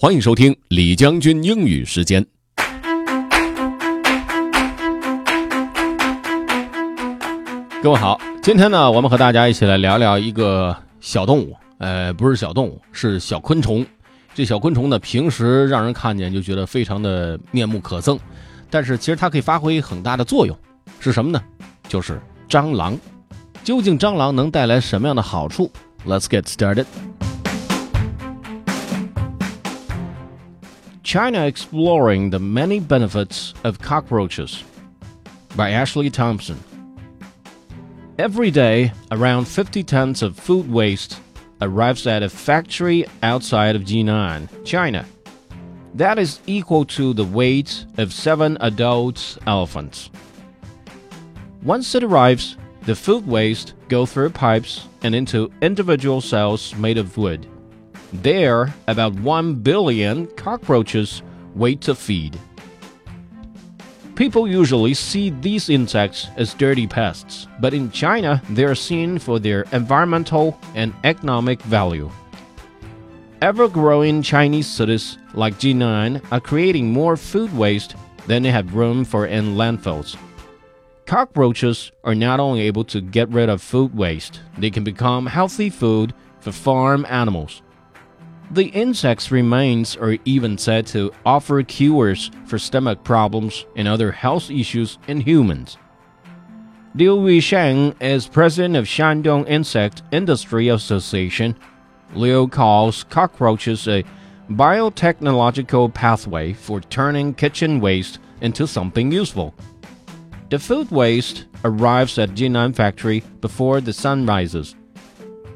欢迎收听李将军英语时间。各位好，今天呢，我们和大家一起来聊聊一个小动物，呃，不是小动物，是小昆虫。这小昆虫呢，平时让人看见就觉得非常的面目可憎，但是其实它可以发挥很大的作用，是什么呢？就是蟑螂。究竟蟑螂能带来什么样的好处？Let's get started. China Exploring the Many Benefits of Cockroaches by Ashley Thompson. Every day, around 50 tons of food waste arrives at a factory outside of Jinan, China. That is equal to the weight of seven adult elephants. Once it arrives, the food waste go through pipes and into individual cells made of wood. There, about 1 billion cockroaches wait to feed. People usually see these insects as dirty pests, but in China, they are seen for their environmental and economic value. Ever growing Chinese cities like Jinan are creating more food waste than they have room for in landfills. Cockroaches are not only able to get rid of food waste, they can become healthy food for farm animals. The insect's remains are even said to offer cures for stomach problems and other health issues in humans. Liu Yusheng is president of Shandong Insect Industry Association. Liu calls cockroaches a biotechnological pathway for turning kitchen waste into something useful. The food waste arrives at Jinan factory before the sun rises.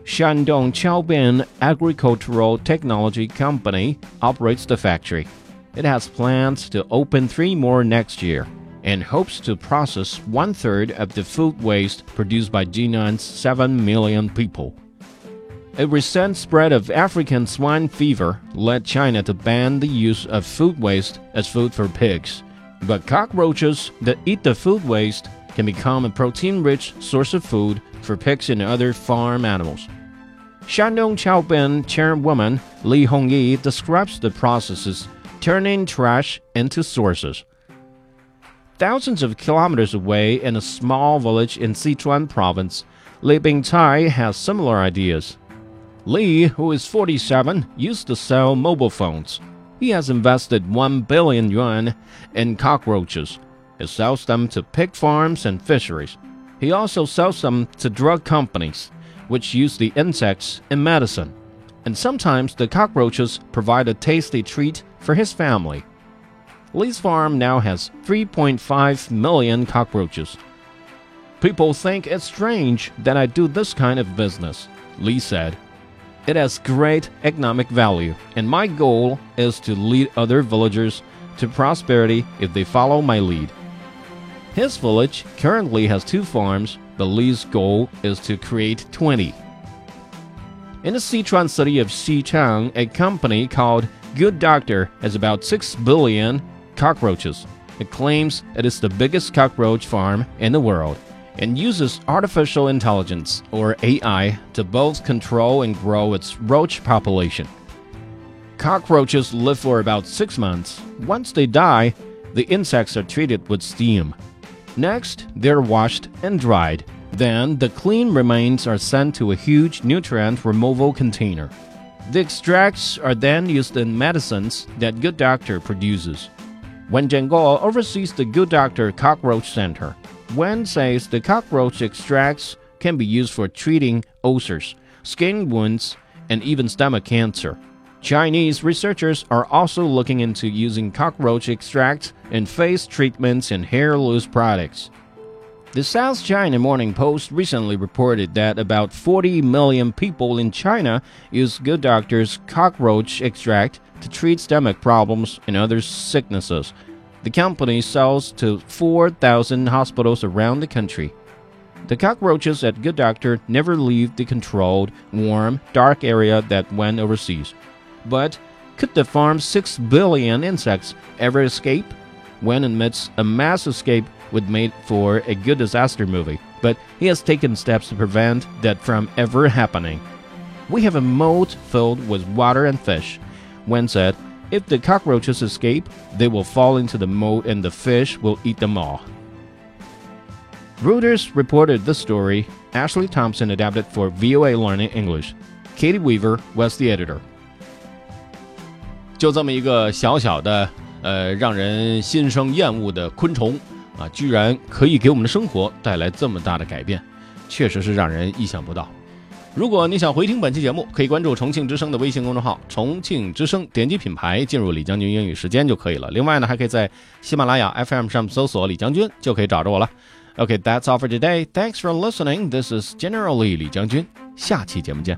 Shandong Qiaobin Agricultural Technology Company operates the factory. It has plans to open three more next year and hopes to process one third of the food waste produced by Jinan's 7 million people. A recent spread of African swine fever led China to ban the use of food waste as food for pigs. But cockroaches that eat the food waste can become a protein rich source of food for pigs and other farm animals. Shandong Qiaobin chairwoman Li Hongyi describes the processes turning trash into sources. Thousands of kilometers away in a small village in Sichuan province, Li Bingtai has similar ideas. Li, who is 47, used to sell mobile phones. He has invested 1 billion yuan in cockroaches. He sells them to pig farms and fisheries. He also sells them to drug companies, which use the insects in medicine. And sometimes the cockroaches provide a tasty treat for his family. Li's farm now has 3.5 million cockroaches. People think it's strange that I do this kind of business, Li said. It has great economic value, and my goal is to lead other villagers to prosperity if they follow my lead. His village currently has two farms, but Li's goal is to create 20. In the Sichuan city of Xichang, a company called Good Doctor has about 6 billion cockroaches. It claims it is the biggest cockroach farm in the world and uses artificial intelligence, or AI, to both control and grow its roach population. Cockroaches live for about six months. Once they die, the insects are treated with steam. Next, they're washed and dried. Then, the clean remains are sent to a huge nutrient removal container. The extracts are then used in medicines that Good Doctor produces. Wen Jianguo oversees the Good Doctor Cockroach Center. Wen says the cockroach extracts can be used for treating ulcers, skin wounds, and even stomach cancer. Chinese researchers are also looking into using cockroach extracts in face treatments and hair loss products. The South China Morning Post recently reported that about 40 million people in China use Good Doctor's cockroach extract to treat stomach problems and other sicknesses. The company sells to 4,000 hospitals around the country. The cockroaches at Good Doctor never leave the controlled, warm, dark area that Wen oversees. But could the farm's 6 billion insects ever escape? Wen admits a mass escape would make for a good disaster movie, but he has taken steps to prevent that from ever happening. We have a moat filled with water and fish, Wen said, If the cockroaches escape, they will fall into the moat and the fish will eat them all. Reuters reported the story. Ashley Thompson adapted for VOA Learning English. Katie Weaver was the editor. 就这么一个小小的，呃，让人心生厌恶的昆虫啊，居然可以给我们的生活带来这么大的改变，确实是让人意想不到。如果你想回听本期节目，可以关注重庆之声的微信公众号“重庆之声”，点击品牌进入李将军英语时间就可以了。另外呢，还可以在喜马拉雅 FM 上搜索“李将军”，就可以找着我了。OK，that's all for today. Thanks for listening. This is Generally 李将军。下期节目见。